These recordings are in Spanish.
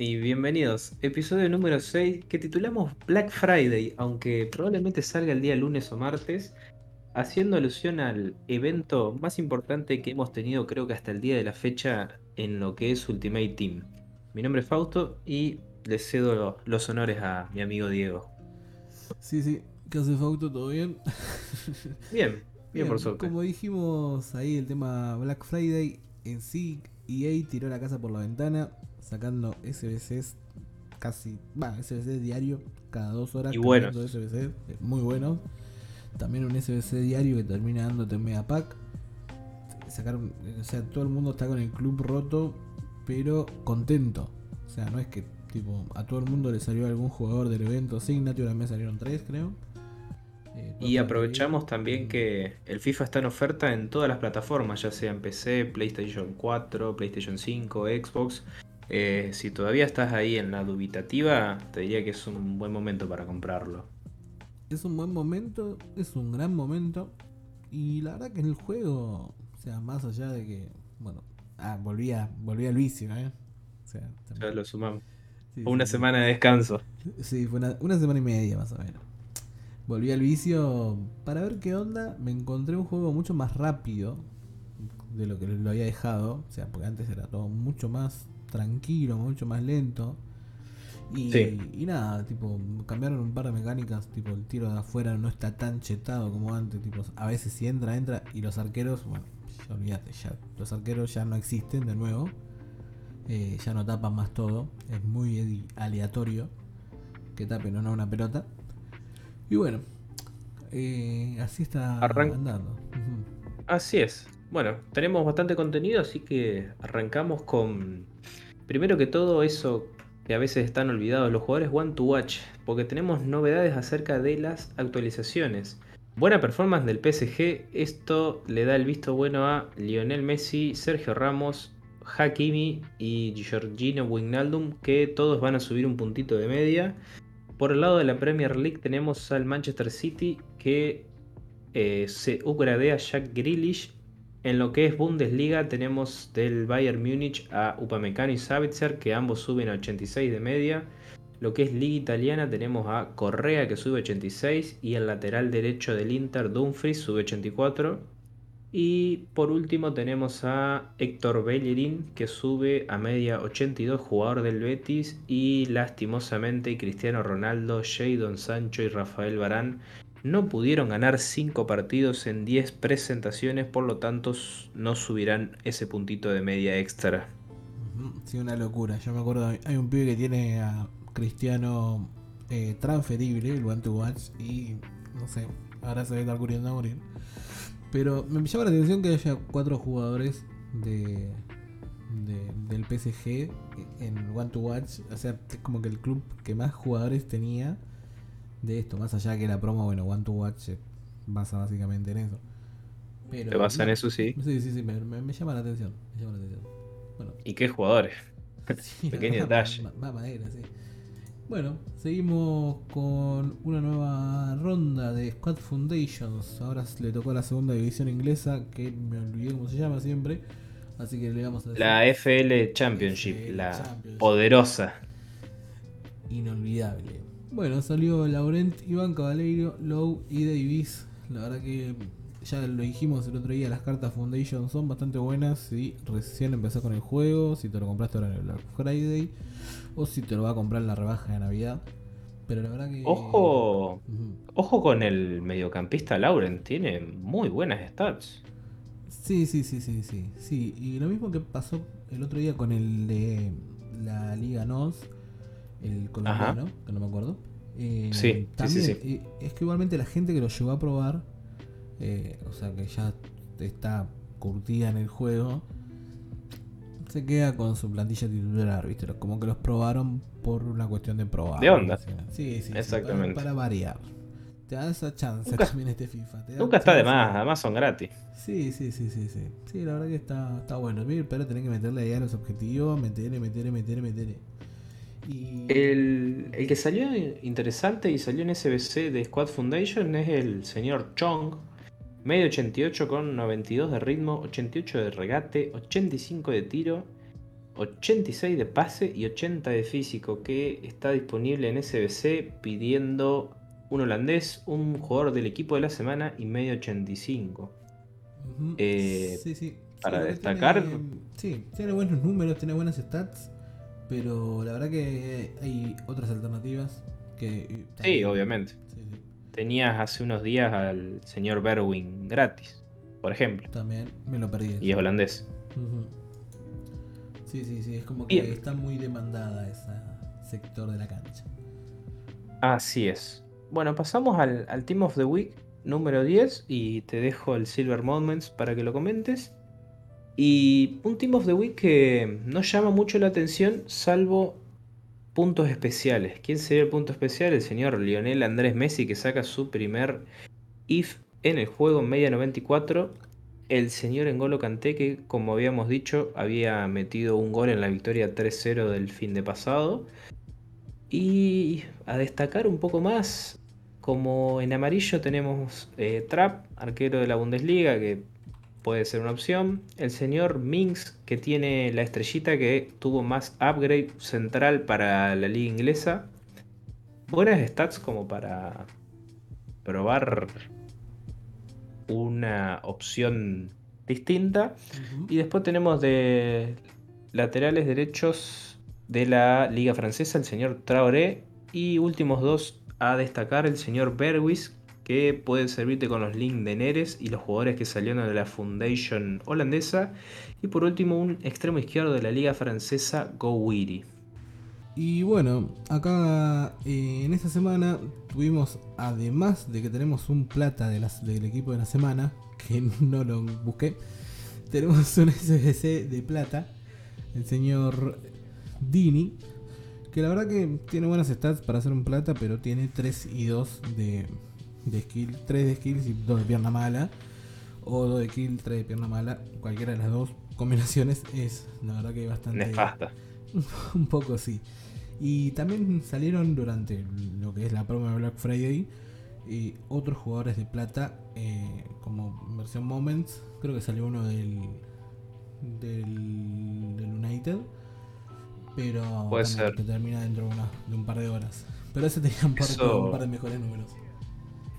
y bienvenidos. Episodio número 6 que titulamos Black Friday, aunque probablemente salga el día lunes o martes, haciendo alusión al evento más importante que hemos tenido creo que hasta el día de la fecha en lo que es Ultimate Team. Mi nombre es Fausto y le cedo los honores a mi amigo Diego. Sí, sí, ¿qué hace Fausto? ¿Todo bien? Bien, bien, por suerte. Como dijimos ahí, el tema Black Friday en sí, EA tiró la casa por la ventana, sacando SBCs casi, va, SBC diario, cada dos horas. Y buenos. SBC, muy buenos. También un SBC diario que termina dándote un mega pack. Sacaron, o sea, todo el mundo está con el club roto, pero contento. O sea, no es que tipo a todo el mundo le salió algún jugador del evento Signature, a mí me salieron tres, creo. Eh, Y aprovechamos también que el FIFA está en oferta en todas las plataformas, ya sea en PC, PlayStation 4, PlayStation 5, Xbox. Eh, si todavía estás ahí en la dubitativa, te diría que es un buen momento para comprarlo. Es un buen momento, es un gran momento. Y la verdad que el juego, o sea, más allá de que, bueno, ah, volvía, volvía al vicio, ¿eh? O sea, Ya lo sumamos. sí, Una sí, semana de descanso. Sí, fue una, una semana y media más o menos. Volví al vicio para ver qué onda. Me encontré un juego mucho más rápido de lo que lo había dejado. O sea, porque antes era todo mucho más tranquilo, mucho más lento. Y, Sí. y nada, tipo, cambiaron un par de mecánicas. Tipo, el tiro de afuera no está tan chetado como antes. Tipo, a veces si entra, entra. Y los arqueros, bueno, ya olvídate, ya. Los arqueros ya no existen de nuevo. Eh, ya no tapan más todo. Es muy aleatorio que tapen o no una pelota. Y bueno, eh, así está Arran- andando. Así es. Bueno, tenemos bastante contenido, así que arrancamos con, primero que todo, eso que a veces están olvidados los jugadores One to Watch, porque tenemos novedades acerca de las actualizaciones. Buena performance del PSG, esto le da el visto bueno a Lionel Messi, Sergio Ramos, Hakimi y Giorgino Wijnaldum, que todos van a subir un puntito de media. Por el lado de la Premier League tenemos al Manchester City que eh, se upgradea Jack Grealish. En lo que es Bundesliga tenemos del Bayern Múnich a Upamecano y Savitzer que ambos suben a 86 de media. Lo que es Liga Italiana tenemos a Correa que sube 86 y el lateral derecho del Inter Dumfries sube 84. Y por último tenemos a Héctor Bellerín que sube a media 82, jugador del Betis. Y lastimosamente Cristiano Ronaldo, Jadon Sancho y Rafael Barán no pudieron ganar 5 partidos en 10 presentaciones, por lo tanto no subirán ese puntito de media extra. Sí, una locura. Yo me acuerdo, hay un pibe que tiene a Cristiano eh, transferible, el One to Watch, y no sé, ahora se ve estar curiendo a morir. Pero me llama la atención que haya cuatro jugadores de, de- del PSG en One to Watch. O sea, es como que el club que más jugadores tenía de esto, más allá que la promo, bueno, One to Watch se basa básicamente en eso. Pero, Se basa en eso, sí. Sí, sí, sí, me, me- me llama la atención. Me llama la atención. Bueno, ¿Y qué jugadores? Sí, Pequeño detalle. ma- madera, sí. Bueno, seguimos con una nueva ronda de Squad Foundations. Ahora le tocó a la segunda división inglesa, que me olvidé cómo se llama siempre. Así que le vamos a decir La FL Championship, FL la Championship. poderosa. inolvidable. Bueno, salió Laurent, Iván Caballero, Lowe y Davis. La verdad que ya lo dijimos el otro día, las cartas Foundation son bastante buenas. Si recién empezó con el juego, si te lo compraste ahora en el Black Friday, o si te lo va a comprar en la rebaja de Navidad. Pero la verdad que. Ojo, ojo con el mediocampista Lauren, tiene muy buenas stats. Sí, sí, sí, sí, sí. Sí, y lo mismo que pasó el otro día con el de la Liga NOS, el colombiano, que no me acuerdo. Eh, Sí, sí, también, sí, sí. eh, es que igualmente la gente que lo llegó a probar, eh, o sea que ya está curtida en el juego, se queda con su plantilla titular, ¿viste? Como que los probaron por una cuestión de probar. De onda. Sí, sí, sí, Exactamente. Para, para variar. Te da esa chance Nunca- también este FIFA. te da Nunca está de más, además son gratis. Sí, sí, sí, sí, sí. Sí, la verdad que está, está bueno. Pero tenés que meterle ahí a los objetivos, meterle, meterle, meterle, meterle. Y. El, el que salió interesante y salió en SBC de Squad Foundation es el señor Chong. Medio 88 con 92 de ritmo, 88 de regate, 85 de tiro, 86 de pase y 80 de físico, que está disponible en SBC pidiendo un holandés, un jugador del equipo de la semana y medio 85. Eh, sí, sí. Para destacar. sí, tiene buenos números, tiene buenas stats, pero la verdad que hay otras alternativas que... Sí, obviamente. Tenías hace unos días al señor Berwin gratis, por ejemplo. También me lo perdí. Y es holandés. Sí, sí, sí, es como que está muy demandada ese sector de la cancha. Así es. Bueno, pasamos al, al, Team of the Week número 10 y te dejo el Silver Moments para que lo comentes. Y un Team of the Week que no llama mucho la atención salvo puntos especiales. ¿Quién sería el punto especial? El señor Lionel Andrés Messi que saca su primer IF en el juego en media 94 el señor Engolo Kanté, que como habíamos dicho, había metido un gol en la victoria 3-0 del fin de pasado. Y a destacar un poco más, como en amarillo tenemos eh, Trapp, arquero de la Bundesliga, que puede ser una opción. El señor Minx, que tiene la estrellita que tuvo más upgrade central para la liga inglesa. Buenas stats como para probar una opción distinta. Y después tenemos de laterales derechos de la Liga Francesa, el señor Traoré. Y últimos dos a destacar, el señor Berwis, que puede servirte con los links de Neres y los jugadores que salieron de la Foundation holandesa. Y por último, un extremo izquierdo de la Liga Francesa, Go Wiri. Y bueno, acá eh, en esta semana tuvimos, además de que tenemos un plata de del equipo de la semana, que no lo busqué, tenemos un SBC de plata, el señor Dini, que la verdad que tiene buenas stats para hacer un plata, pero tiene 3 y 2 de, de skill, 3 de skills y 2 de pierna mala, o 2 de kill, 3 de pierna mala, cualquiera de las dos combinaciones es la verdad que bastante... Nefasta. un poco sí. Y también salieron durante lo que es la promo de Black Friday y otros jugadores de plata eh, como versión Moments. Creo que salió uno del, del, United. Pero que termina dentro de, un par de horas. Pero ese tenía un par, un par de mejores números.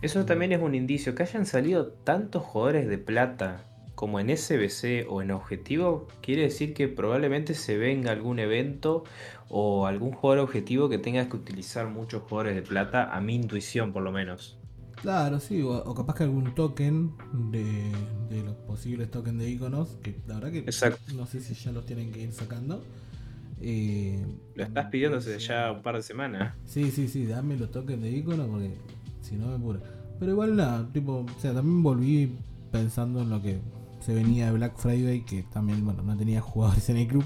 Eso también es un indicio. Que hayan salido tantos jugadores de plata como en SBC o en objetivo, quiere decir que probablemente se venga algún evento o algún jugador objetivo que tengas que utilizar muchos jugadores de plata, a mi intuición por lo menos. Claro, sí, o, capaz que algún token de, los posibles tokens de iconos, que la verdad que no sé si ya los tienen que ir sacando. Eh, lo estás pidiéndose ya un par de semanas. Sí, sí, sí, dame los tokens de iconos porque si no me pura. Pero igual nada, tipo, o sea, también volví pensando en lo que se venía de Black Friday, que también, bueno, no tenía jugadores en el club.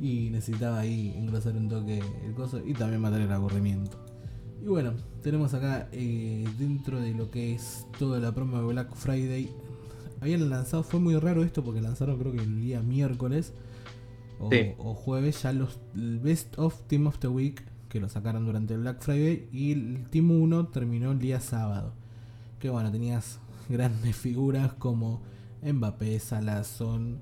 Y necesitaba ahí engrosar un toque el coso y también matar el aburrimiento. Y bueno, tenemos acá eh, dentro de lo que es toda la promo de Black Friday. Habían lanzado, fue muy raro esto porque lanzaron creo que el día miércoles o, jueves ya los Best of Team of the Week que lo sacaron durante el Black Friday y el Team 1 terminó el día sábado. Que bueno, tenías grandes figuras como Mbappé, Salazón,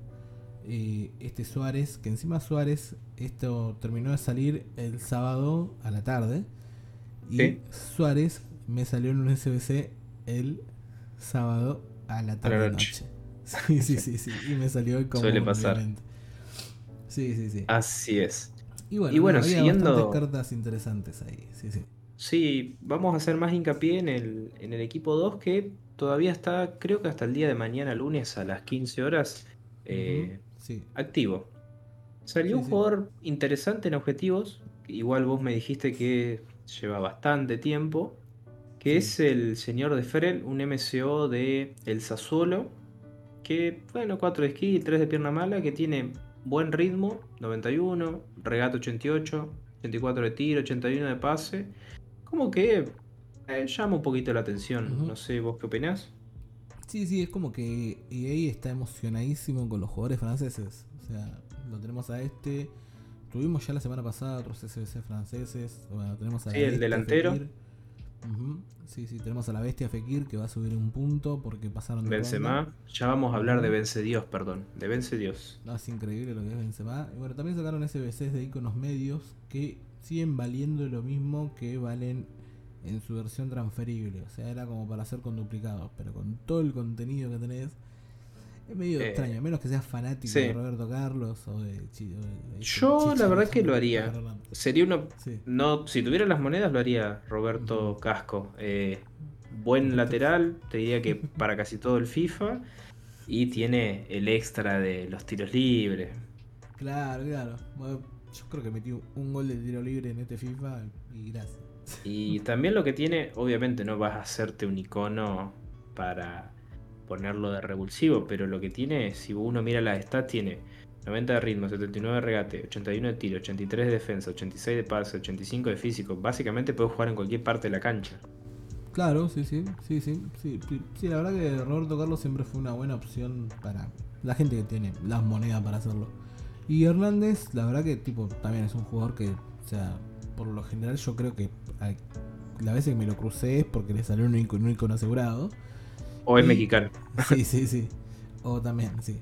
eh, este Suárez, que encima Suárez, esto terminó de salir el sábado a la tarde. Y Suárez me salió en un SBC el sábado a la tarde. noche. Sí, sí, sí, sí. Y me salió como. Suele pasar. Sí, sí, sí. Así es. Y bueno, había siguiendo. cartas interesantes ahí. Sí, sí. Sí, vamos a hacer más hincapié en el, en el equipo 2 que todavía está, creo que hasta el día de mañana, lunes a las 15 horas, eh, activo. Salió un jugador interesante en objetivos, igual vos me dijiste que lleva bastante tiempo, que es el señor de Ferel, un MCO de El Sassuolo, que, bueno, 4 de esquí y 3 de pierna mala, que tiene buen ritmo, 91, regate 88, 84 de tiro, 81 de pase, como que eh, llama un poquito la atención. No sé, ¿vos qué opinás? Sí, sí, es como que EA está emocionadísimo con los jugadores franceses. O sea, lo tenemos a este. Tuvimos ya la semana pasada otros SBC franceses. Bueno, tenemos a sí, el este delantero. Ujú. Sí, sí, tenemos a la bestia Fekir que va a subir un punto porque pasaron. Benzema. Ya vamos a hablar de Vence Dios, perdón. De Vence Dios. No, es increíble lo que es Benzema. Y bueno, también sacaron SBCs de iconos medios que siguen valiendo lo mismo que valen en su versión transferible. O sea, era como para hacer con duplicados, pero con todo el contenido que tenés. Es medio Eh, extraño, a menos que seas fanático sí. de Roberto Carlos o de, o Yo, la verdad que lo haría. Sería. Sí. No, si tuviera las monedas lo haría Roberto. Casco. Eh, buen lateral, te diría que para casi todo el FIFA. Y tiene el extra de los tiros libres. Claro, claro. Yo creo que metí un gol de tiro libre en este FIFA y gracias. Y también lo que tiene, obviamente no vas a hacerte un icono para ponerlo de revulsivo, pero lo que tiene, si uno mira la stats, tiene 90 de ritmo, 79 de regate, 81 de tiro, 83 de defensa, 86 de pase, 85 de físico. Básicamente puedes jugar en cualquier parte de la cancha. Claro, sí, sí, sí, sí, sí, sí, la verdad que Roberto Carlos siempre fue una buena opción para la gente que tiene las monedas para hacerlo. Y Hernández, la verdad que tipo también es un jugador que, o sea, por lo general yo creo que la vez que me lo crucé es porque le salió un icono asegurado. O es Y- mexicano. Sí, sí, sí. O también, sí.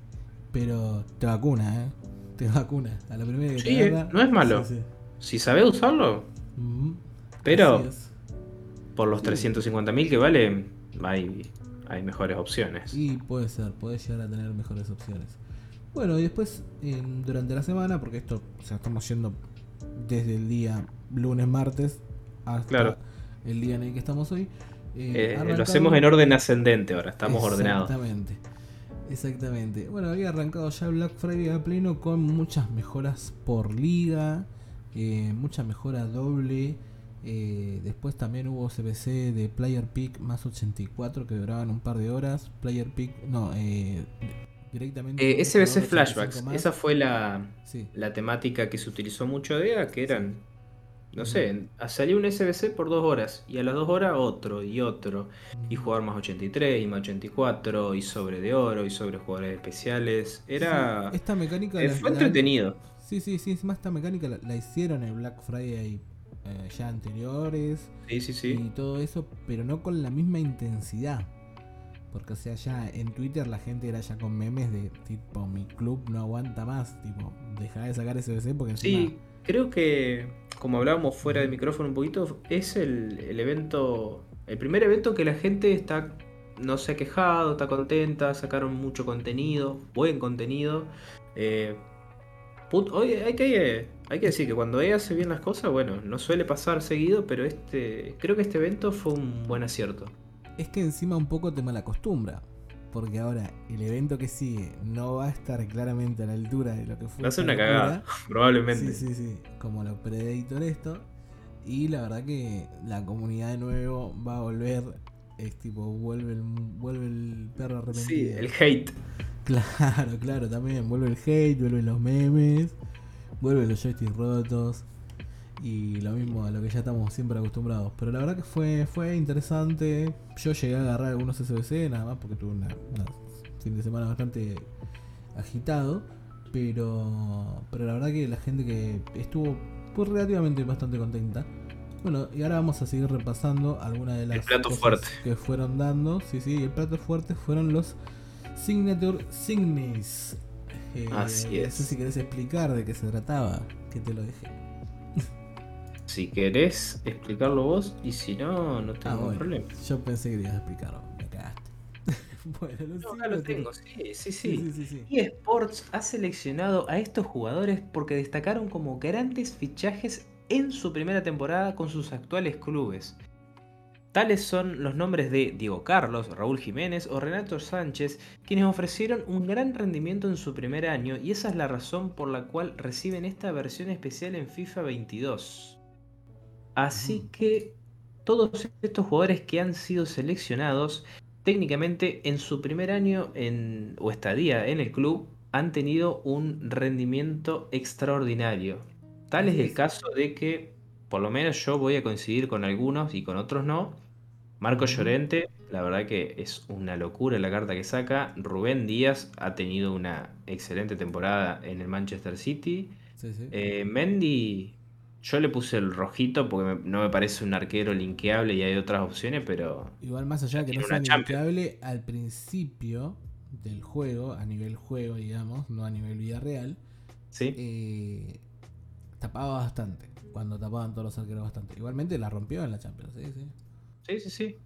Pero te vacuna, ¿eh? Te vacuna. A la primera que Sí, te eh, agarra, no es malo. sí, sí. Si sabes usarlo, Ujú. pero por los 350 mil que vale, hay, hay mejores opciones. Y puede ser, puede llegar a tener mejores opciones. Bueno, y después en- durante la semana, porque esto o sea, estamos yendo desde el día lunes, martes hasta Claro. el día en el que estamos hoy. Eh, Eh, lo hacemos en orden ascendente ahora, estamos ordenados. Exactamente. Exactamente. Bueno, había arrancado ya Black Friday a pleno con muchas mejoras por liga, eh, mucha mejora doble. eh, después también hubo CBC de Player Pick más 84 que duraban un par de horas. Player Pick, no, eh, directamente. SBC jugador 85 Flashbacks, esa fue la, Sí, la temática que se utilizó mucho de EA, que eran, no sé, salió un SBC por dos horas y a las dos horas otro y otro. Y jugar más 83 y más 84 y sobre de oro y sobre jugadores especiales. Era... Sí, esta mecánica eh, la- fue la- entretenido. Sí, sí, sí, es más esta mecánica la, la hicieron en Black Friday eh, ya anteriores. Sí, sí, y sí. todo eso, pero no con la misma intensidad. Porque, o sea, ya en Twitter la gente era ya con memes de tipo, mi club no aguanta más, tipo, deja de sacar SBC porque encima... Creo que, como hablábamos fuera de micrófono un poquito, es el, el evento, el primer evento que la gente está, no se ha quejado, está contenta, sacaron mucho contenido, buen contenido. Eh, hay que, hay que decir que cuando ella hace bien las cosas, bueno, no suele pasar seguido, pero este, creo que este evento fue un buen acierto. Es que encima un poco te malacostumbra. Porque ahora el evento que sigue no va a estar claramente a la altura de lo que fue. Va a ser una cagada, probablemente. Sí, sí, sí. Como lo Predator esto. Y la verdad que la comunidad de nuevo va a volver. Es tipo, vuelve el, vuelve el perro arrepentido. Sí, el hate. Claro, claro, también. Vuelve el hate, vuelven los memes, vuelven los joysticks rotos. Y lo mismo a lo que ya estamos siempre acostumbrados. Pero la verdad que fue, fue interesante. Yo llegué a agarrar algunos SBC, nada más porque tuve una, una fin de semana bastante agitado. Pero, pero la verdad que la gente que estuvo pues, relativamente bastante contenta. Bueno, y ahora vamos a seguir repasando algunas de las El plato cosas fuerte. que fueron dando. Sí, sí, el plato fuerte fueron los Signature Signis. Eh, Así No es. sé si querés explicar de qué se trataba, que te lo dejé. Si querés explicarlo vos, y si no, no tengo Ah, bueno. problema. Yo pensé que ibas a explicarlo, me cagaste. bueno, No, acá lo Signature- tengo, sí, sí, Sí, sí. sí, sí, sí. eSports ha seleccionado a estos jugadores porque destacaron como grandes fichajes en su primera temporada con sus actuales clubes. Tales son los nombres de Diego Carlos, Raúl Jiménez o Renato Sánchez, quienes ofrecieron un gran rendimiento en su primer año y esa es la razón por la cual reciben esta versión especial en FIFA 22. Así que todos estos jugadores que han sido seleccionados técnicamente en su primer año en, o estadía en el club han tenido un rendimiento extraordinario. Tal es el caso de que, por lo menos yo voy a coincidir con algunos y con otros no. Marco. Llorente, la verdad que es una locura la carta que saca. Rubén Díaz ha tenido una excelente temporada en el Manchester City. Sí, sí. Eh, Mendy Yo le puse el rojito porque me- no me parece un arquero linkeable y hay otras opciones, pero Igual más allá de que no sea linkeable, al principio del juego, a nivel juego, digamos, no a nivel vida real, sí. eh, tapaba bastante. Cuando tapaban todos los arqueros bastante. Igualmente la rompió en la Champions, sí, sí. Sí, sí, sí.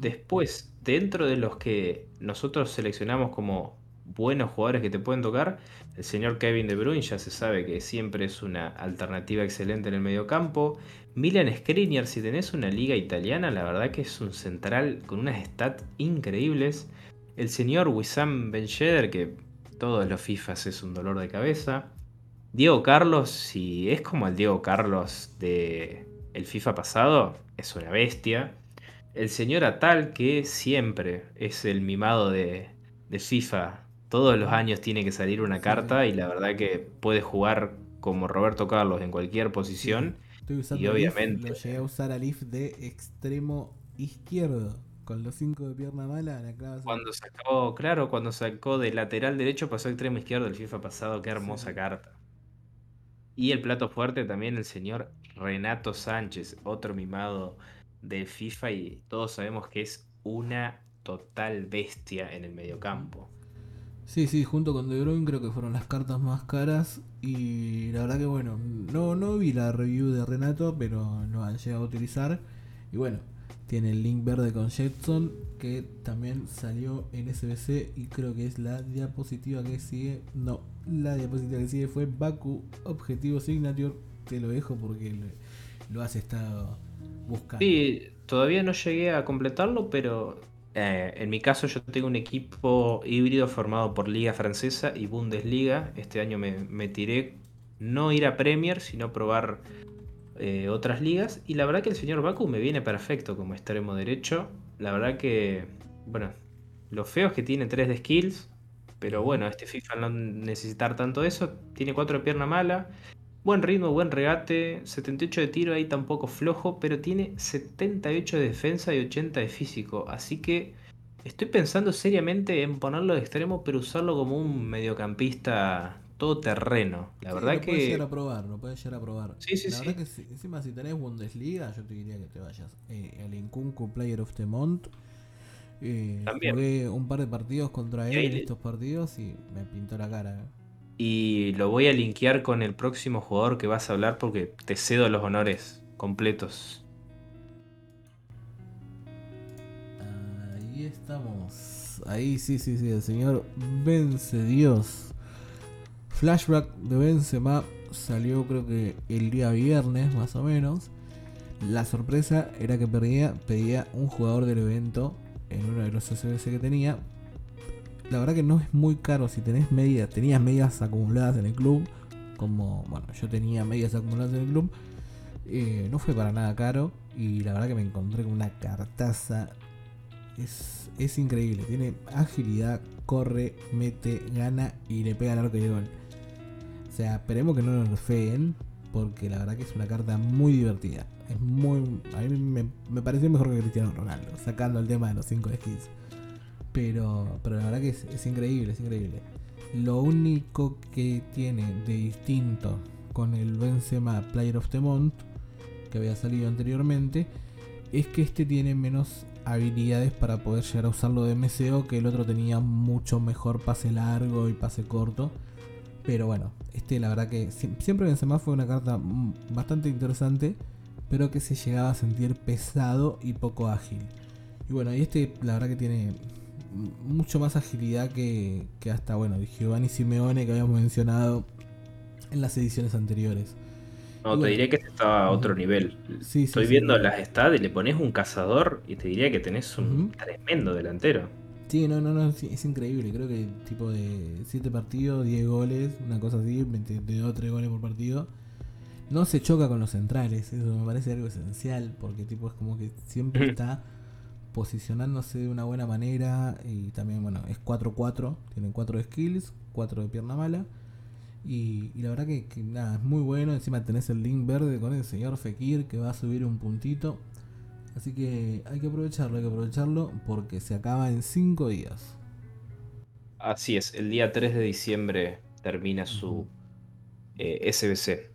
Después, dentro de los que nosotros seleccionamos como buenos jugadores que te pueden tocar, el señor Kevin De Bruyne ya se sabe que siempre es una alternativa excelente en el mediocampo. Milan Skriniar, si tenés una liga italiana, la verdad que es un central con unas stats increíbles. El señor Wissam Ben que todos los FIFAs es un dolor de cabeza. Diego Carlos, si es como el Diego Carlos de el FIFA pasado, es una bestia. El señor Atal, que siempre es el mimado de, de FIFA, todos los años tiene que salir una carta y la verdad que puede jugar como Roberto Carlos en cualquier posición. Estoy usando Y obviamente- lo llegué a usar al if de extremo izquierdo. Con los 5 de pierna mala, la clavas en- Cuando sacó, claro, cuando sacó de lateral derecho pasó a extremo izquierdo el FIFA pasado, qué hermosa Sí. carta. Y el plato fuerte también el señor Renato Sánchez, otro mimado de FIFA y todos sabemos que es una total bestia en el mediocampo. Sí, sí, junto con De Bruyne creo que fueron las cartas más caras. Y la verdad que bueno, no, no vi la review de Renato, pero lo han llegado a utilizar. Y bueno, tiene el link verde con Jetson, que también salió en SBC y creo que es la diapositiva que sigue. No, la diapositiva que sigue fue Baku Objetivo Signature. Te lo dejo porque lo, lo has estado buscando. Sí, todavía no llegué a completarlo, pero eh, en mi caso yo tengo un equipo híbrido formado por Liga Francesa y Bundesliga. Este año me, tiré no ir a Premier, sino probar eh, otras ligas. Y la verdad que el señor Baku me viene perfecto como extremo derecho. La verdad que, bueno, lo feo es que tiene 3 de skills. Pero bueno, este FIFA no necesitar tanto eso, tiene 4 de pierna mala. Buen ritmo, buen regate, 78 de tiro ahí tampoco flojo, pero tiene 78 de defensa y 80 de físico. Así que estoy pensando seriamente en ponerlo de extremo, pero usarlo como un mediocampista todoterreno. La Sí, verdad lo puedes llegar que a probar, lo puedes llegar a probar. Sí, sí, la verdad que sí, encima si tenés Bundesliga, yo te diría que te vayas. Eh, el Incuncu Player of the Month. Eh, También. jugué un par de partidos contra él en estos partidos y me pintó la cara. Y lo voy a linkear con el próximo jugador que vas a hablar porque te cedo los honores completos. Ahí estamos. Ahí sí, sí, sí, el señor Vence Dios. Flashback de Benzema salió creo que el día viernes más o menos. La sorpresa era que pedía, pedía un jugador del evento en uno de los SBC que tenía. La verdad que no es muy caro si tenés medias, tenías medias acumuladas en el club. Como, bueno, yo tenía medias acumuladas en el club. eh, no fue para nada caro. Y la verdad que me encontré con una cartaza es, es increíble. Tiene agilidad, corre, mete, gana y le pega al arco el gol. O sea, esperemos que no lo nerfeen. Porque la verdad que es una carta muy divertida. Es muy. A mí me, me pareció mejor que Cristiano Ronaldo. Sacando el tema de los 5 skills. Pero, pero la verdad que es, increíble, es increíble. Lo único que tiene de distinto con el Benzema Player of the Month, que había salido anteriormente, es que este tiene menos habilidades para poder llegar a usarlo de MCO, que el otro tenía mucho mejor pase largo y pase corto. Pero bueno, este la verdad que sie- siempre Benzema fue una carta bastante interesante, pero que se llegaba a sentir pesado y poco ágil. Y bueno, y este la verdad que tiene mucho más agilidad que, que hasta, bueno, Giovanni Simeone que habíamos mencionado en las ediciones anteriores. No, te diría que este está a otro nivel. Sí, sí, Estoy sí. viendo las stats y le pones un cazador y te diría que tenés un tremendo delantero. Sí, no, no, no, es increíble. Creo que tipo de 7 partidos, 10 goles, una cosa así, 22 3 goles por partido. No se choca con los centrales, eso me parece algo esencial, porque tipo es como que siempre está posicionándose de una buena manera y también, bueno, es 4-4, tiene 4 skills, 4 de pierna mala. Y, y la verdad que, que nada, es muy bueno. Encima tenés el link verde con el señor Fekir que va a subir un puntito. Así que hay que aprovecharlo, hay que aprovecharlo porque se acaba en 5 días. Así es, el día 3 de diciembre termina su eh, SBC.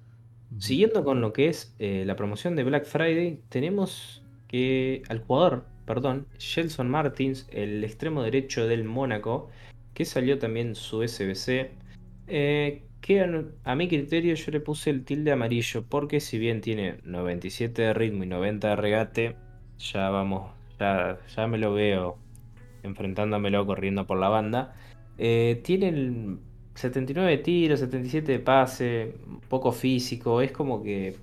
Siguiendo con lo que es eh, la promoción de Black Friday, tenemos que al jugador, perdón, Gelson Martins, el extremo derecho del Mónaco, que salió también su SBC, eh, que a, mi criterio yo le puse el tilde amarillo, porque si bien tiene 97 de ritmo y 90 de regate, ya vamos, ya, me lo veo enfrentándomelo corriendo por la banda. Eh, tiene el 79 de tiro, 77 de pase, poco físico, es como que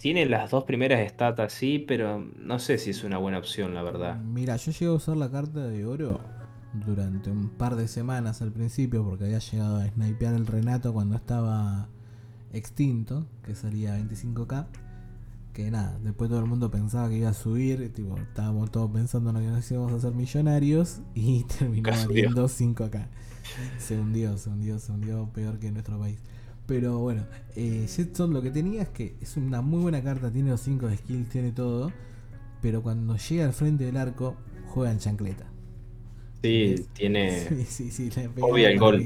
tiene las dos primeras estatas, sí, pero no sé si es una buena opción, la verdad. Mira, yo llegué a usar la carta de oro durante un par de semanas al principio porque había llegado a snipear el Renato cuando estaba extinto, que salía 25k. Que nada, después todo el mundo pensaba que iba a subir, tipo, estábamos todos pensando en que nos íbamos a hacer millonarios y terminó valiendo 5k. Se hundió, se hundió, se hundió peor que en nuestro país. Pero bueno, eh, Jetson lo que tenía es que es una muy buena carta, tiene los 5 de skills, tiene todo. Pero cuando llega al frente del arco, juega en chancleta. Sí, tiene. Sí, sí, sí, le gol.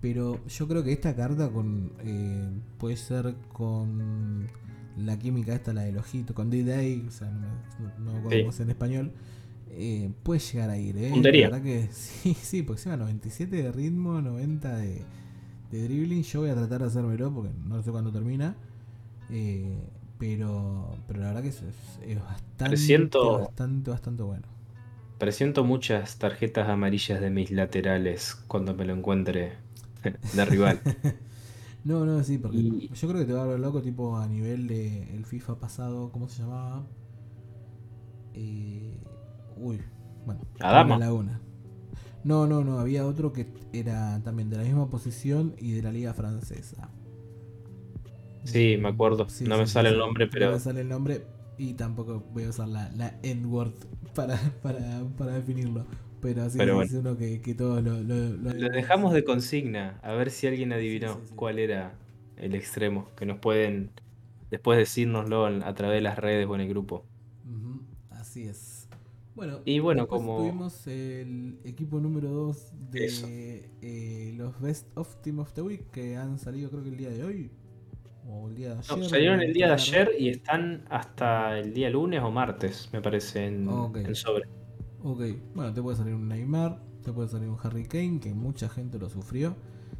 Pero yo creo que esta carta con eh, puede ser con la química esta, la del ojito, con D-Day, o sea, no, no, en español, eh, puede llegar a ir, ¿eh? La verdad que sí, sí, porque se va 97 de ritmo, 90 de, de dribbling. Yo voy a tratar de hacérmelo porque no sé cuándo termina. Eh, pero, pero la verdad que es, es bastante, bastante, bastante bueno. Presiento muchas tarjetas amarillas de mis laterales cuando me lo encuentre de rival. no, no, sí, porque yo creo que te va a ver loco, tipo a nivel de el FIFA pasado, ¿cómo se llamaba? Eh, uy, bueno, Adama. Laguna. No, no, no, había otro que era también de la misma posición y de la liga francesa. Sí, me acuerdo. no me sale el nombre, pero. No me sale el nombre, y tampoco voy a usar la, la N-word para, para, para definirlo. Pero así es uno que, que todos lo, lo, dejamos de consigna, a ver si alguien adivinó cuál era el extremo. Que nos pueden después decírnoslo a través de las redes o en el grupo. Así es. Bueno, y bueno, como tuvimos el equipo número 2 de eh, los Best of Team of the Week que han salido creo que el día de hoy salieron el día de ayer y están hasta el día lunes o martes, me parece, en, sobre. Ok, bueno, te puede salir un Neymar, te puede salir un Harry Kane, que mucha gente lo sufrió.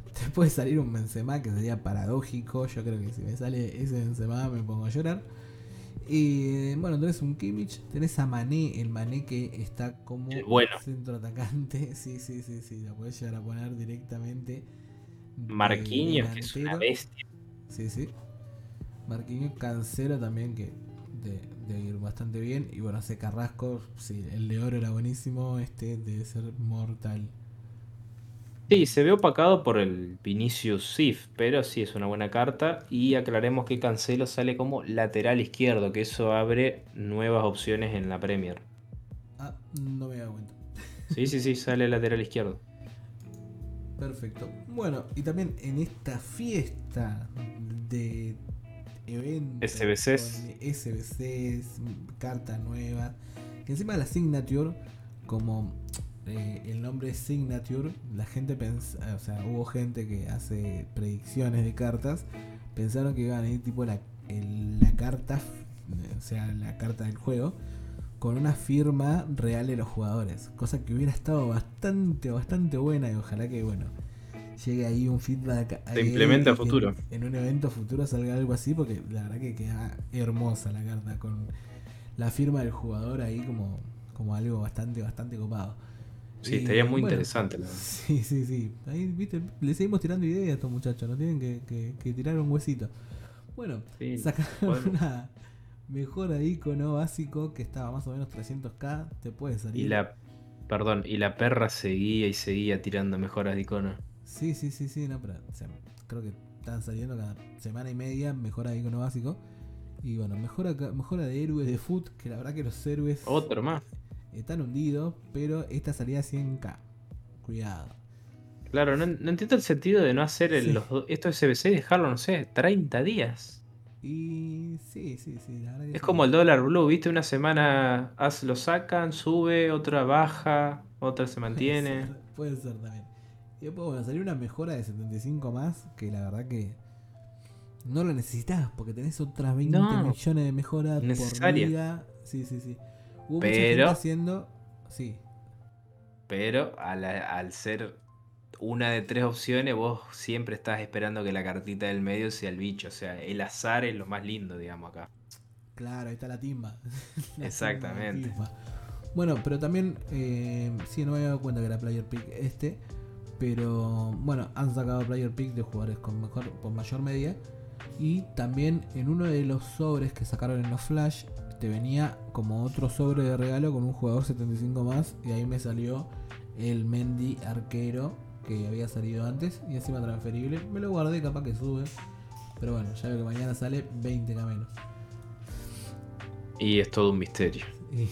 Te puede salir un Benzema, que sería paradójico. Yo creo que si me sale ese Benzema me pongo a llorar. Y bueno, tenés un Kimmich, tenés a Mané, el Mané que está como centro atacante. Sí, sí, sí, sí, lo puedes llegar a poner directamente. Marquinhos, que es una bestia. Sí, sí. Marquinhos Cancelo también, que de, ir bastante bien. Y bueno, ese Carrasco, sí, el de oro era buenísimo, este debe ser mortal. Sí, se ve opacado por el Vinicius Sif, pero sí es una buena carta. Y aclaremos que Cancelo sale como lateral izquierdo, que eso abre nuevas opciones en la Premier. Ah, no me he dado cuenta. Sí, sí, sí, sale lateral izquierdo. Perfecto. Bueno, y también en esta fiesta de eventos, SBCs, SBCs, carta nueva, que encima la Signature, como eh, el nombre Signature, la gente pensa, o sea, hubo gente que hace predicciones de cartas, pensaron que iban a ir tipo la, la carta, o sea, la carta del juego con una firma real de los jugadores. Cosa que hubiera estado bastante, bastante buena y ojalá que, bueno, llegue ahí un feedback. Se implementa a futuro. En, un evento futuro salga algo así porque la verdad que queda hermosa la carta con la firma del jugador ahí como, como algo bastante, bastante copado. Sí, estaría muy interesante. La verdad. Sí, sí, sí. Ahí, viste, le seguimos tirando ideas a estos muchachos, no tienen que, que, tirar un huesito. Bueno, sacaron una mejor icono básico que estaba más o menos 300k, te puede salir. Y la, perdón, y la perra seguía y seguía tirando mejoras de icono. Sí, sí, sí, sí, no, pero creo que están saliendo cada semana y media mejora de icono básico. Y bueno, mejora, mejora de héroes de foot, que la verdad que los héroes... Otro más. Están hundidos, pero esta salía 100k. Cuidado. Claro, no, entiendo el sentido de no hacer el, los, estos SBC y dejarlo, no sé, 30 días. Y sí, sí, sí. es como el dólar blue, ¿viste? Una semana lo sacan, sube, otra baja, otra se mantiene. Puede ser, también. Y después, bueno, salió una mejora de 75 más, que la verdad que no lo necesitas porque tenés otras 20 millones de mejoras por. Sí, sí, sí. Hubo pero, haciendo. Sí. Pero al, ser una de tres opciones, vos siempre estás esperando que la cartita del medio sea el bicho. O sea, el azar es lo más lindo, digamos, acá. Claro, ahí está la timba. Exactamente. Bueno, pero también, eh, sí, no me había dado cuenta que era Player Pick este. Pero bueno, han sacado Player Pick de jugadores con mejor, con mayor media. Y también en uno de los sobres que sacaron en los Flash, te venía como otro sobre de regalo con un jugador 75 más. Y ahí me salió el Mendy arquero que había salido antes. Y encima transferible. Me lo guardé, capaz que sube. Pero bueno, ya veo que mañana sale 20 menos. Y es todo un misterio.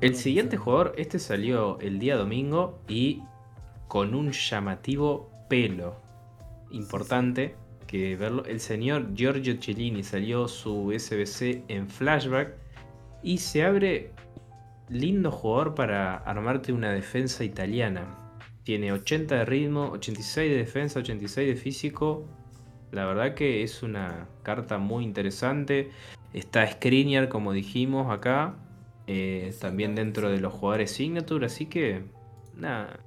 El siguiente jugador, este salió el día domingo y con un llamativo pelo importante que verlo. El señor Giorgio Cellini salió su SBC en flashback y se abre lindo jugador para armarte una defensa italiana. Tiene 80 de ritmo, 86 de defensa, 86 de físico. La verdad que es una carta muy interesante. Está Skriniar, como dijimos acá. Eh, también dentro de los jugadores Signature. Así que, nada.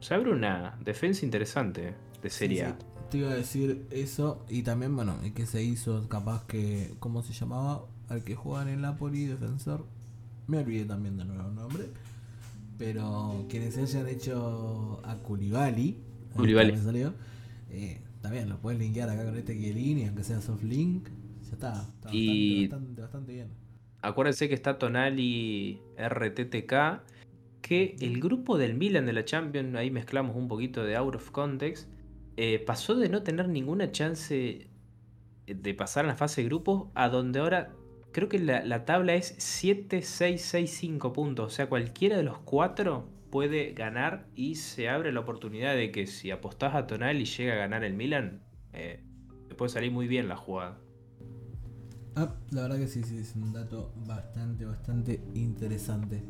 Se abre una defensa interesante de Serie Te iba a decir eso. Y también, bueno, el que se hizo, capaz que. ¿Cómo se llamaba? Al que juega en el Napoli, defensor. Me olvidé también de nuevo nombre. Pero quienes se hayan hecho a Culibali. Eh, también lo puedes linkear acá con este Kielini, aunque sea soft link. Ya está. está y bastante, bastante, bien. Acuérdense que está Tonali RTTK. Que el grupo del Milan de la Champions, ahí mezclamos un poquito de out of context. Eh, pasó de no tener ninguna chance de pasar a la fase de grupos a donde ahora creo que la, la tabla es 7-6-6-5 puntos. O sea, cualquiera de los cuatro puede ganar y se abre la oportunidad de que si apostás a Tonali y llega a ganar el Milan, eh, te puede salir muy bien la jugada. Ah, la verdad que sí, sí, es un dato bastante, bastante interesante.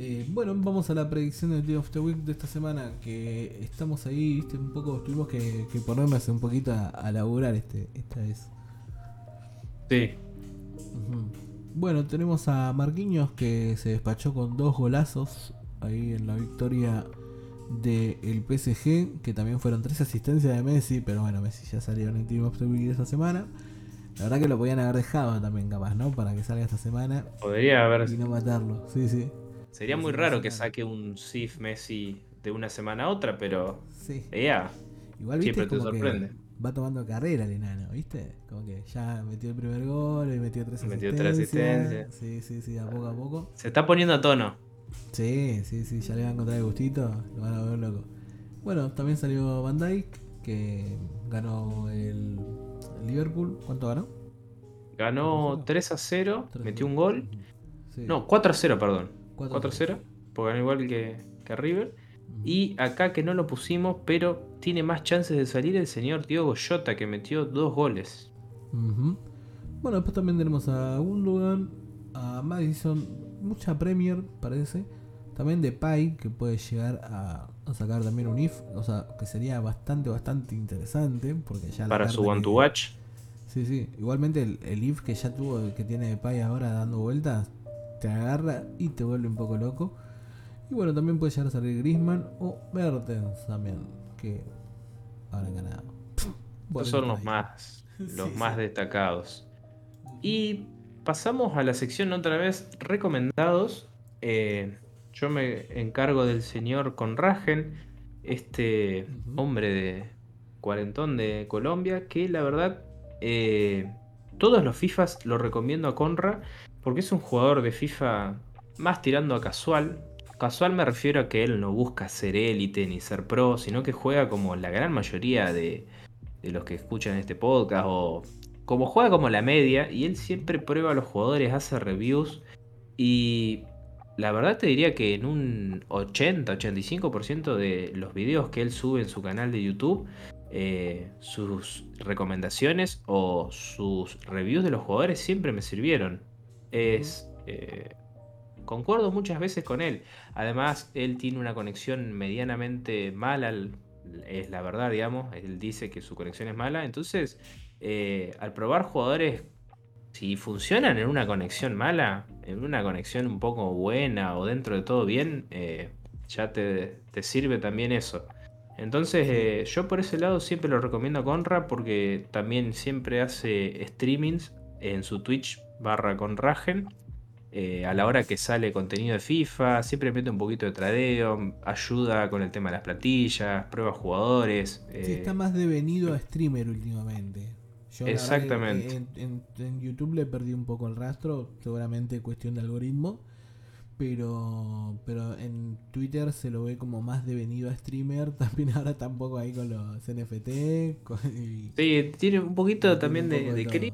Eh, bueno, vamos a la predicción del Day of the Week de esta semana, que estamos ahí, viste, un poco, tuvimos que, que ponernos un poquito a, laburar este, esta vez. Sí. Bueno, tenemos a Marquinhos que se despachó con dos golazos ahí en la victoria del PSG, que también fueron tres asistencias de Messi, pero bueno, Messi ya salió en el Team of the Week de esta semana. La verdad que lo podían haber dejado también, capaz, ¿no? Para que salga esta semana. Podría haber. Y no matarlo, sí, sí. Sería muy raro que saque un Sif Messi de una semana a otra, pero. Sí. Ya. Igual viste te sorprende. va tomando carrera el enano, ¿viste? Como que ya metió el primer gol y metió tres metió tres asistencias. Sí, sí, sí, a poco a poco. Se está poniendo a tono. Sí, sí, sí, ya le van a encontrar el gustito, lo van a ver loco. Bueno, también salió Van Dyke, que ganó el Liverpool, ¿cuánto ganó? Ganó 3 a 0, metió un gol. No, 4 a 0, perdón. 4 a 0, porque ganó igual que, que River. Y acá que no lo pusimos, pero tiene más chances de salir el señor Diogo Jota, que metió dos goles. Bueno, después también tenemos a Gundogan, a Madison, mucha Premier, parece. También de Pai, que puede llegar a, sacar también un IF, o sea, que sería bastante, bastante interesante. Porque ya Para su One to Watch. Sí, sí. Igualmente el, IF que ya tuvo, que tiene de Pai ahora dando vueltas, te agarra y te vuelve un poco loco. Y bueno, también puede llegar a salir Grisman o Mertens también, que habrán ganado. Estos son los más, los más destacados. Y pasamos a la sección otra vez recomendados. Eh, yo me encargo del señor Conragen, este hombre de cuarentón de Colombia, que la verdad eh, todos los FIFAs lo recomiendo a Conra porque es un jugador de FIFA más tirando a casual. Casual me refiero a que él no busca ser élite ni ser pro, sino que juega como la gran mayoría de, de los que escuchan este podcast o como juega como la media y él siempre prueba a los jugadores, hace reviews y la verdad te diría que en un 80-85% de los videos que él sube en su canal de YouTube, eh, sus recomendaciones o sus reviews de los jugadores siempre me sirvieron. Es. Eh, concuerdo muchas veces con él. Además, él tiene una conexión medianamente mala. Es la verdad, digamos. Él dice que su conexión es mala. Entonces, eh, al probar jugadores, si funcionan en una conexión mala, en una conexión un poco buena o dentro de todo bien, eh, ya te, sirve también eso. Entonces, eh, yo por ese lado siempre lo recomiendo a Conra porque también siempre hace streamings en su Twitch barra Conragen. Eh, a la hora que sale contenido de FIFA, siempre mete un poquito de tradeo, ayuda con el tema de las platillas, prueba jugadores. Sí, está más devenido a streamer últimamente. Exactamente. en, YouTube le perdí un poco el rastro, seguramente cuestión de algoritmo. Pero, pero en Twitter se lo ve como más devenido a streamer. También ahora tampoco ahí con los NFT. sí, tiene un poquito también de, de,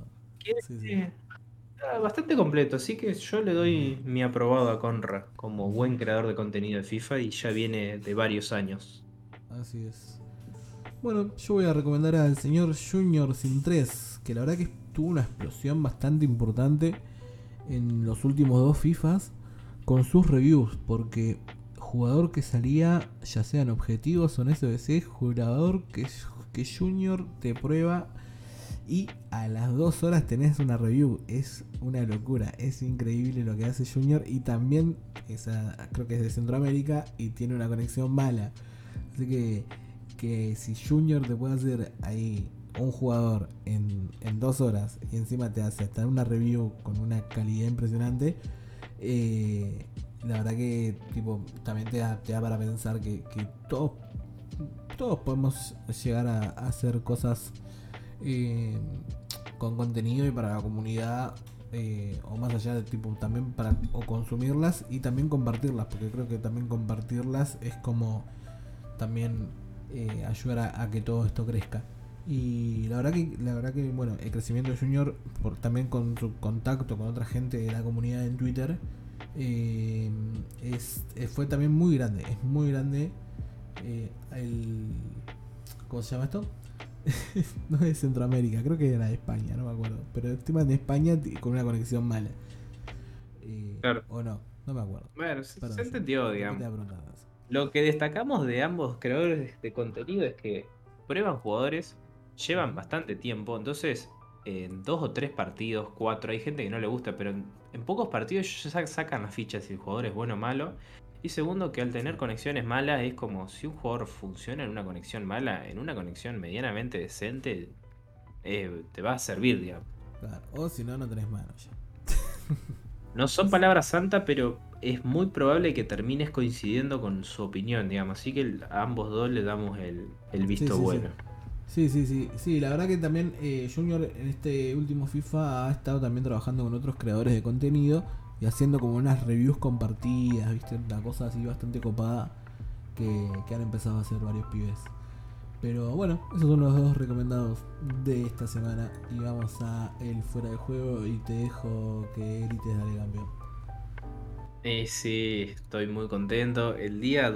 bastante completo, así que yo le doy mi aprobado a Conra como buen creador de contenido de FIFA y ya viene de varios años. Así es. Bueno, yo voy a recomendar al señor Junior Sin 3, que la verdad que tuvo una explosión bastante importante en los últimos dos FIFAs con sus reviews, porque jugador que salía, ya sean objetivos o en SBC, jugador que, que Junior te prueba y a las dos horas tenés una review. Es una locura, es increíble lo que hace Junior y también esa, creo que es de Centroamérica y tiene una conexión mala. Así que, que si Junior te puede hacer ahí un jugador en, en dos horas y encima te hace hasta una review con una calidad impresionante eh, la verdad que tipo también te da, para pensar que, todos, todos podemos llegar a, hacer cosas eh, con contenido y para la comunidad eh, o más allá de tipo también para o consumirlas y también compartirlas porque creo que también compartirlas es como también ayudar a, que todo esto crezca y la verdad que la verdad que bueno el crecimiento de Junior por, también con su contacto con otra gente de la comunidad en Twitter eh, es, eh, fue también muy grande es muy grande eh, el ¿cómo se llama esto? no es Centroamérica creo que era de España no me acuerdo. Pero el tema de España con una conexión mala. Claro. o no no me acuerdo. Bueno se, entendió digamos. lo que destacamos de ambos creadores de contenido es que prueban jugadores llevan bastante tiempo, entonces en dos o tres partidos, cuatro, hay gente que no le gusta, pero en, pocos partidos ya sacan las fichas si el jugador es bueno o malo. Y segundo, que al tener conexiones malas es como si un jugador funciona en una conexión mala, en una conexión medianamente decente, eh, te va a servir, digamos. o si no, no tenés manos ya. no son palabras santas, pero es muy probable que termines coincidiendo con su opinión, digamos. Así que a ambos dos le damos el, visto bueno. Sí, sí, sí. Sí, la verdad que también eh, Junior en este último FIFA ha estado también trabajando con otros creadores de contenido y haciendo como unas reviews compartidas, ¿viste? Una cosa así bastante copada que, han empezado a hacer varios pibes. Pero bueno, esos son los dos recomendados de esta semana. Y vamos a el fuera de juego y te dejo que grites dale campeón. Sí, estoy muy contento. El día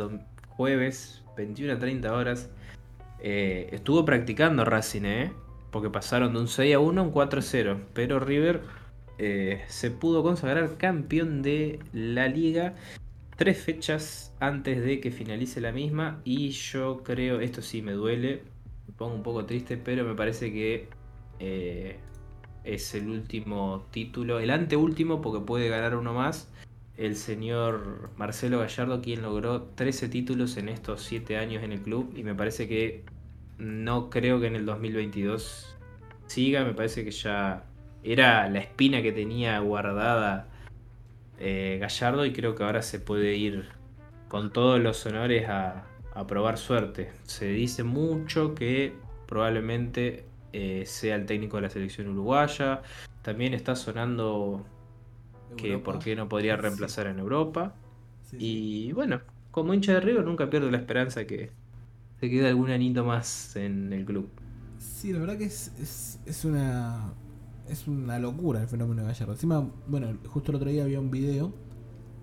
jueves, 21 a 30 horas, eh, estuvo practicando Racing, ¿eh? Porque pasaron de un 6 a 1 a un 4 a 0. Pero River eh, se pudo consagrar campeón de la liga tres fechas antes de que finalice la misma. Y yo creo, esto sí me duele, me pongo un poco triste, pero me parece que eh, es el último título, el anteúltimo, porque puede ganar uno más. El señor Marcelo Gallardo, quien logró 13 títulos en estos 7 años en el club, y me parece que no creo que en el 2022 siga, me parece que ya era la espina que tenía guardada eh, Gallardo y creo que ahora se puede ir con todos los honores a, probar suerte. Se dice mucho que probablemente eh, sea el técnico de la selección uruguaya. También está sonando que por qué no podría reemplazar en Europa. y bueno, como hincha de River nunca pierdo la esperanza que, se queda algún anito más en el club. Sí, la verdad que es, es, una es una locura el fenómeno de Gallardo. Encima, bueno, justo el otro día había un video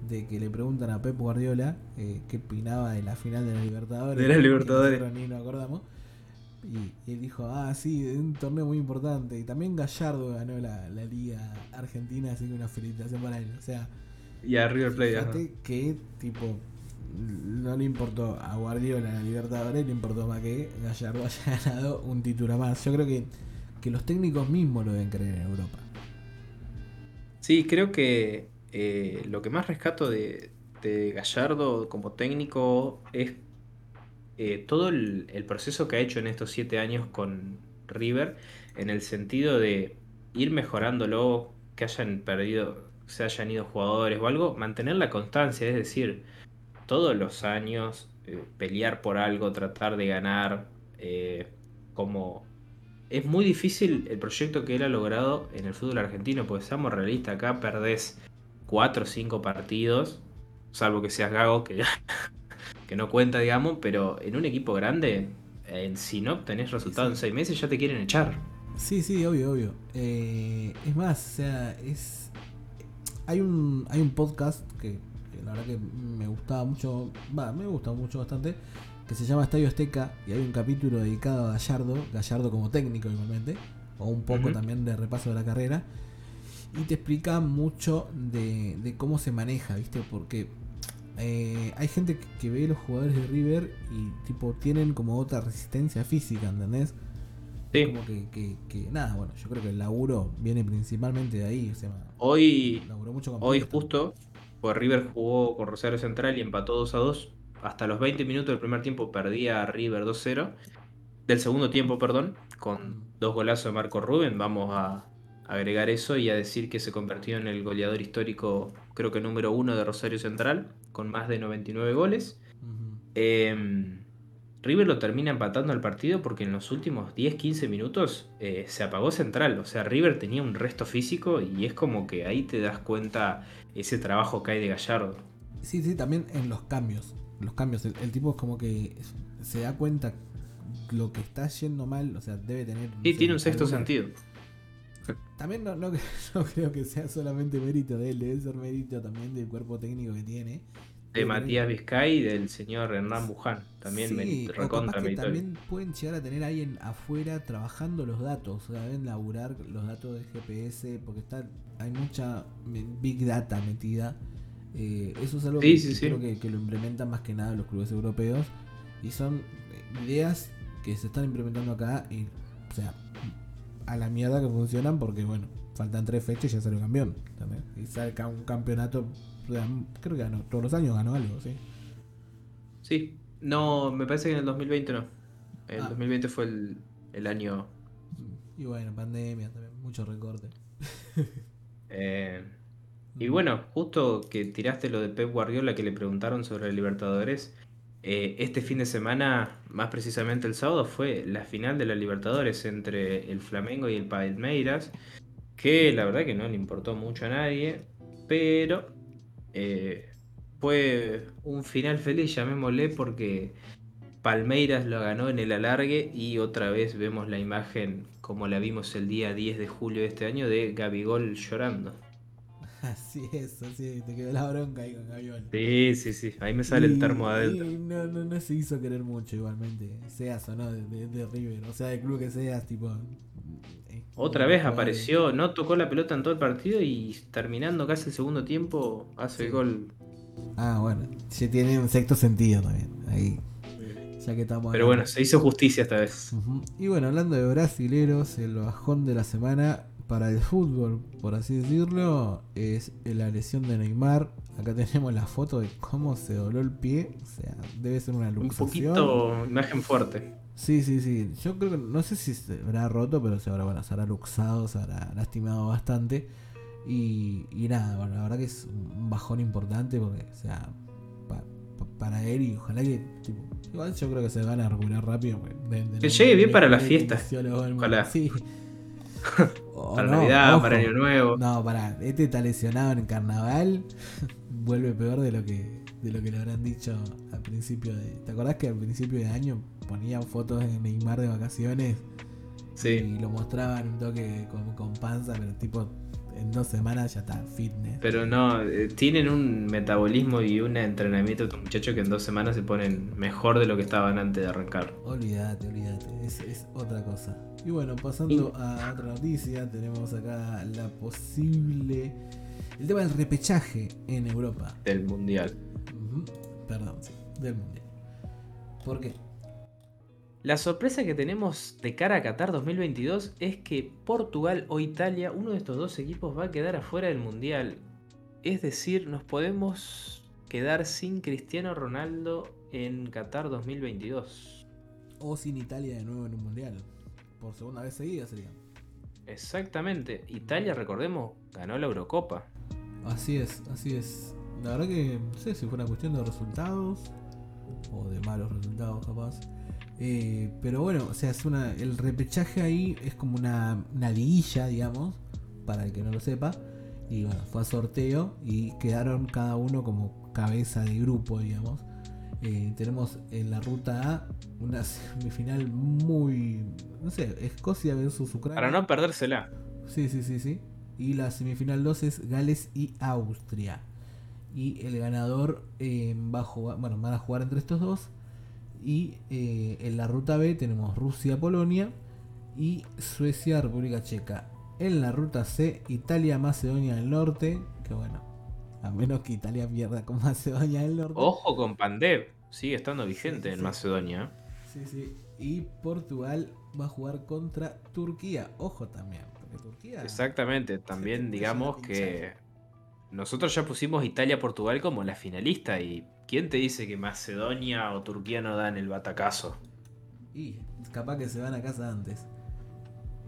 de que le preguntan a Pep Guardiola eh, qué opinaba de la final de la Libertadores. De la Libertadores. Ni nos acordamos. Y, él dijo, ah, sí, un torneo muy importante. Y también Gallardo ganó la, Liga Argentina, así que una felicitación para él. O sea, y a River Plate. Fíjate que, tipo, no le importó a Guardiola la Libertadores, le importó más que Gallardo haya ganado un título más. Yo creo que, que los técnicos mismos lo deben creer en Europa. Sí, creo que eh, lo que más rescato de, Gallardo como técnico es eh, todo el, proceso que ha hecho en estos siete años con River, en el sentido de ir mejorándolo, que hayan perdido, se hayan ido jugadores o algo, mantener la constancia, es decir, todos los años eh, pelear por algo, tratar de ganar, como es muy difícil el proyecto que él ha logrado en el fútbol argentino, porque seamos realistas, acá perdés 4 o 5 partidos, salvo que seas Gago, que, que no cuenta, digamos, pero en un equipo grande, si no obtenés resultados en 6 meses, ya te quieren echar. Sí, sí, obvio, obvio. Eh, es más, o sea, es. Hay un, hay un podcast que, que la verdad que me gustaba mucho, va, me gusta mucho bastante, que se llama Estadio Azteca y hay un capítulo dedicado a Gallardo, Gallardo como técnico igualmente, o un poco también de repaso de la carrera, y te explica mucho de, de cómo se maneja, ¿viste? Porque eh, hay gente que, que ve los jugadores de River y tipo tienen como otra resistencia física, ¿entendés? Sí. Como que, que, que, nada, bueno, yo creo que el laburo viene principalmente de ahí, o sea, Hoy, mucho hoy justo, pues River jugó con Rosario Central y empató 2 a 2. Hasta los 20 minutos del primer tiempo perdía River 2-0. Del segundo tiempo, perdón, con dos golazos de Marco Rubén. Vamos a agregar eso y a decir que se convirtió en el goleador histórico, creo que número uno de Rosario Central, con más de 99 goles. Ujú. Eh, River lo termina empatando al partido porque en los últimos 10-15 minutos eh, se apagó Central. O sea, River tenía un resto físico y es como que ahí te das cuenta ese trabajo que hay de Gallardo. Sí, sí, también en los cambios. Los cambios, el, el tipo es como que se da cuenta lo que está yendo mal, o sea, debe tener... Sí, sé, tiene un sexto alguna- sentido. También no, no, no creo que sea solamente mérito de él, debe ser mérito también del cuerpo técnico que tiene. De Debe Matías tener- Vizcay y del señor Hernán Buján. También Sí, recontra que también pueden llegar a tener a alguien afuera trabajando los datos, o sea, deben laburar los datos del GPS, porque está hay mucha big data metida. Eh, eso es algo Sí, que, sí, que sí. creo que, que lo implementan más que nada los clubes europeos y son eh, ideas que se están implementando acá y, o sea, a la mierda que funcionan porque, bueno, faltan tres fechas y ya salió campeón. ¿entendés? Y saca un campeonato, o sea, creo que ganó, todos los años ganó algo, ¿sí? Sí, no, me parece que en el 2020 no. El Ah. 2020 fue el, el año. Y bueno, pandemia también, mucho recorte. eh, Y bueno, justo que tiraste lo de Pep Guardiola que le preguntaron sobre el Libertadores, eh, este fin de semana, más precisamente el sábado, fue la final de la Libertadores entre el Flamengo y el Palmeiras, que la verdad que no le importó mucho a nadie, pero eh, fue un final feliz, llamémosle, porque Palmeiras lo ganó en el alargue y otra vez vemos la imagen como la vimos el día 10 de julio de este año de Gabigol llorando. Así es, así es, te quedó la bronca ahí con Gaviol. Sí, sí, sí. Ahí me sale el termo de adentro. y no, no, no se hizo querer mucho igualmente, seas o no de, de- de River, o sea, del club que seas, tipo... Otra vez apareció, no tocó la pelota en todo el partido y terminando casi el segundo tiempo hace el gol. Ah, bueno, sí tiene un sexto sentido también, ahí, ya que estamos... Pero bueno, se hizo justicia esta vez. Y bueno, hablando de brasileros, el bajón de la semana para el fútbol, por así decirlo, es la lesión de Neymar. Acá tenemos la foto de cómo se dobló el pie. O sea, debe ser una Un luxación. poquito imagen fuerte. Sí, sí, sí. Yo creo que no sé si se habrá roto, pero se habrá, bueno, se habrá luxado, se habrá lastimado bastante. Y, y nada, bueno, la verdad que es un bajón importante porque, o sea, pa- pa- para él y ojalá que, tipo, igual yo creo que se van a recuperar rápido. porque deben tener Que llegue bien para las fiestas, ojalá. Sí. O Para no, Navidad, ojo. para Año Nuevo. No, para, este está lesionado en carnaval. Vuelve peor de lo que de lo que le habrán dicho al principio de. ¿Te acordás que al principio de año ponían fotos de Neymar de vacaciones? Sí. Y lo mostraban un toque con, con panza, pero tipo en dos semanas ya está fitness. Pero no, eh, tienen un metabolismo y un entrenamiento estos muchachos que en dos semanas se ponen mejor de lo que estaban antes de arrancar. Olvídate, olvídate, es, es otra cosa. Y bueno, pasando a otra noticia, tenemos acá la posible. El tema del repechaje en Europa. Del mundial. Perdón, sí, del mundial. ¿Por qué? La sorpresa que tenemos de cara a Qatar 2022 es que Portugal o Italia, uno de estos dos equipos, va a quedar afuera del Mundial. Es decir, nos podemos quedar sin Cristiano Ronaldo en Qatar 2022. O sin Italia de nuevo en un Mundial. Por segunda vez seguida sería. Exactamente. Italia, recordemos, ganó la Eurocopa. Así es, así es. La verdad que no sé si fue una cuestión de resultados o de malos resultados capaz. Eh, pero bueno, o sea, es una, el repechaje ahí es como una, una liguilla, digamos, para el que no lo sepa. Y bueno, fue a sorteo y quedaron cada uno como cabeza de grupo, digamos. Eh, tenemos en la ruta A una semifinal muy. No sé, Escocia versus Ucrania. Para no perdérsela. Sí, sí, sí, sí. Y la semifinal 2 es Gales y Austria. Y el ganador eh, va a jugar, bueno, van a jugar entre estos dos. Y eh, en la ruta B tenemos Rusia-Polonia y Suecia-República Checa. En la ruta C, Italia-Macedonia del Norte. Que bueno, a menos que Italia pierda con Macedonia del Norte. Ojo con Pandev, sigue estando vigente en Macedonia. Sí, sí. Y Portugal va a jugar contra Turquía. Ojo también, porque Turquía. Exactamente, también digamos que nosotros ya pusimos Italia-Portugal como la finalista y ¿quién te dice que Macedonia o Turquía no dan el batacazo? Y capaz que se van a casa antes.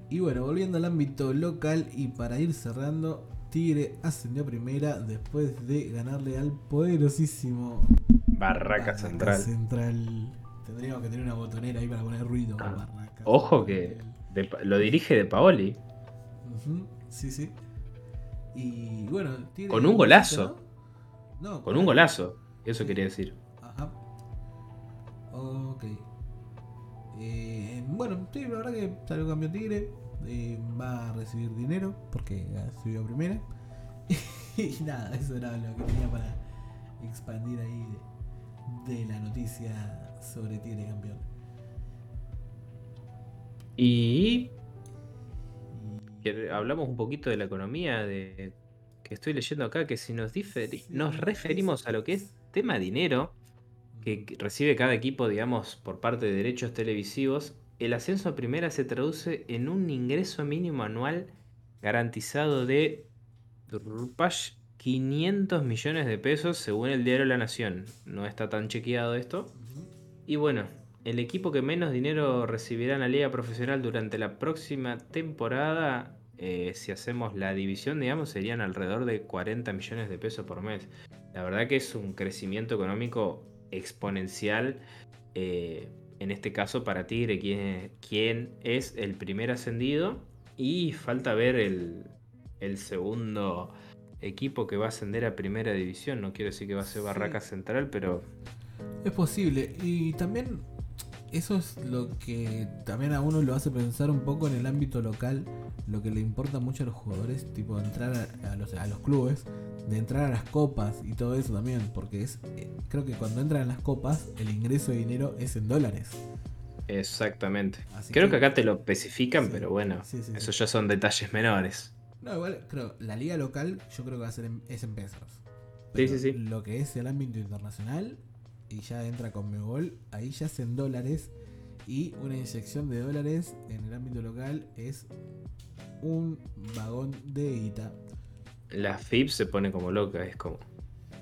Y bueno, volviendo al ámbito local y para ir cerrando, Tigre ascendió primera después de ganarle al poderosísimo Barraca, Central. Central. Tendríamos que tener una botonera ahí para poner ruido. Ah, Barraca Ojo que de- lo dirige de Paoli. Sí, sí. Y bueno, Tigre Con un golazo. ¿no? No, Con un golazo, eso quería decir. Ajá. Ok. Eh, bueno, sí, la verdad que salió campeón Tigre. eh, va a recibir dinero porque subió a primera. y nada, eso era lo que tenía para expandir ahí de, de la noticia sobre Tigre campeón. Y hablamos un poquito de la economía, de que estoy leyendo acá, que si nos, Sí, nos referimos a lo que es tema dinero, que recibe cada equipo, digamos, por parte de derechos televisivos, el ascenso a primera se traduce en un ingreso mínimo anual garantizado de rupash, 500 millones de pesos según el diario La Nación. No está tan chequeado esto. Y bueno, el equipo que menos dinero recibirá en la liga profesional durante la próxima temporada, eh, si hacemos la división, digamos, serían alrededor de 40 millones de pesos por mes. La verdad que es un crecimiento económico exponencial. eh, en este caso para Tigre, quien, quien es el primer ascendido. Y falta ver el, el segundo equipo que va a ascender a primera división. No quiero decir que va a ser Sí. Barraca Central, pero Es posible. Y también eso es lo que también a uno lo hace pensar un poco en el ámbito local, lo que le importa mucho a los jugadores, tipo entrar a, a los, a los clubes, de entrar a las copas y todo eso también, porque es eh, creo que cuando entran en las copas el ingreso de dinero es en dólares. Exactamente. Así Creo que- que acá te lo especifican, Sí, pero bueno, sí, sí, esos ya son detalles menores. No, igual creo, la liga local yo creo que va a ser en, es en pesos. Sí, sí, sí. Lo que es el ámbito internacional y ya entra con Megol, ahí ya es en dólares y una inyección de dólares en el ámbito local es un vagón de guita. La FIP se pone como loca, es como.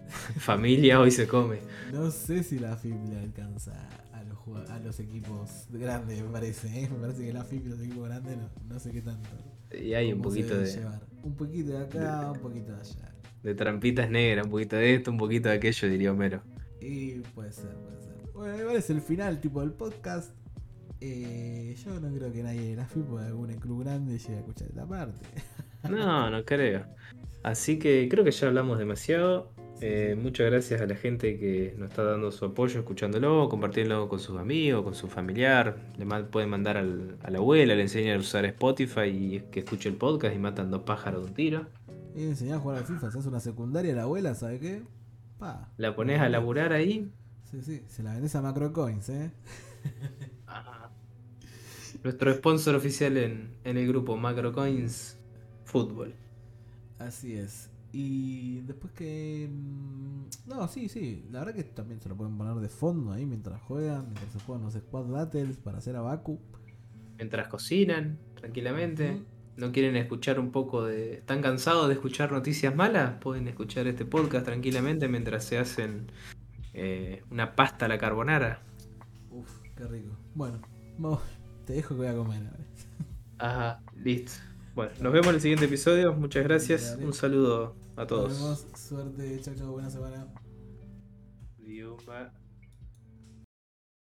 Familia hoy se come. No sé si la FIP le alcanza a los, jugad- a los equipos grandes, me parece. ¿eh? Me parece que la FIP y los equipos grandes no, no sé qué tanto. Y hay un poquito de, llevar. Un poquito de acá, un poquito de allá. de trampitas negras, un poquito de esto, un poquito de aquello, diría Homero. Y puede ser, puede ser. Bueno, igual es el final tipo del podcast. Eh, yo no creo que nadie de la FIP o de algún club grande llegue a escuchar esta parte. No, no creo. Así que creo que ya hablamos demasiado. Eh, muchas gracias a la gente que nos está dando su apoyo, escuchándolo, compartiéndolo con sus amigos, con su familiar. Le pueden mandar al- a la abuela, le enseñan a usar Spotify y que escuche el podcast y matan dos pájaros de un tiro. Y enseñar a jugar al FIFA, se hace una secundaria la abuela, ¿sabe qué? Pa. La pones a laburar ahí. Sí, sí, se la vendés a Macrocoins, ¿eh? Ah. Nuestro sponsor oficial en, en el grupo Macrocoins Fútbol. Así es. Y después que... mm, No, sí, sí. La verdad que también se lo pueden poner de fondo ahí mientras juegan, mientras se juegan los squad battles para hacer a Baku. Mientras cocinan, tranquilamente. ¿No quieren escuchar un poco de... ¿Están cansados de escuchar noticias malas? Pueden escuchar este podcast tranquilamente mientras se hacen eh, una pasta a la carbonara. Uf, qué rico. Bueno, vamos, te dejo que voy a comer. Ajá, listo. Bueno, nos vemos en el siguiente episodio. Muchas gracias. Un saludo a Nos todos. vemos. Suerte. Chao, chao. Buena semana. Va.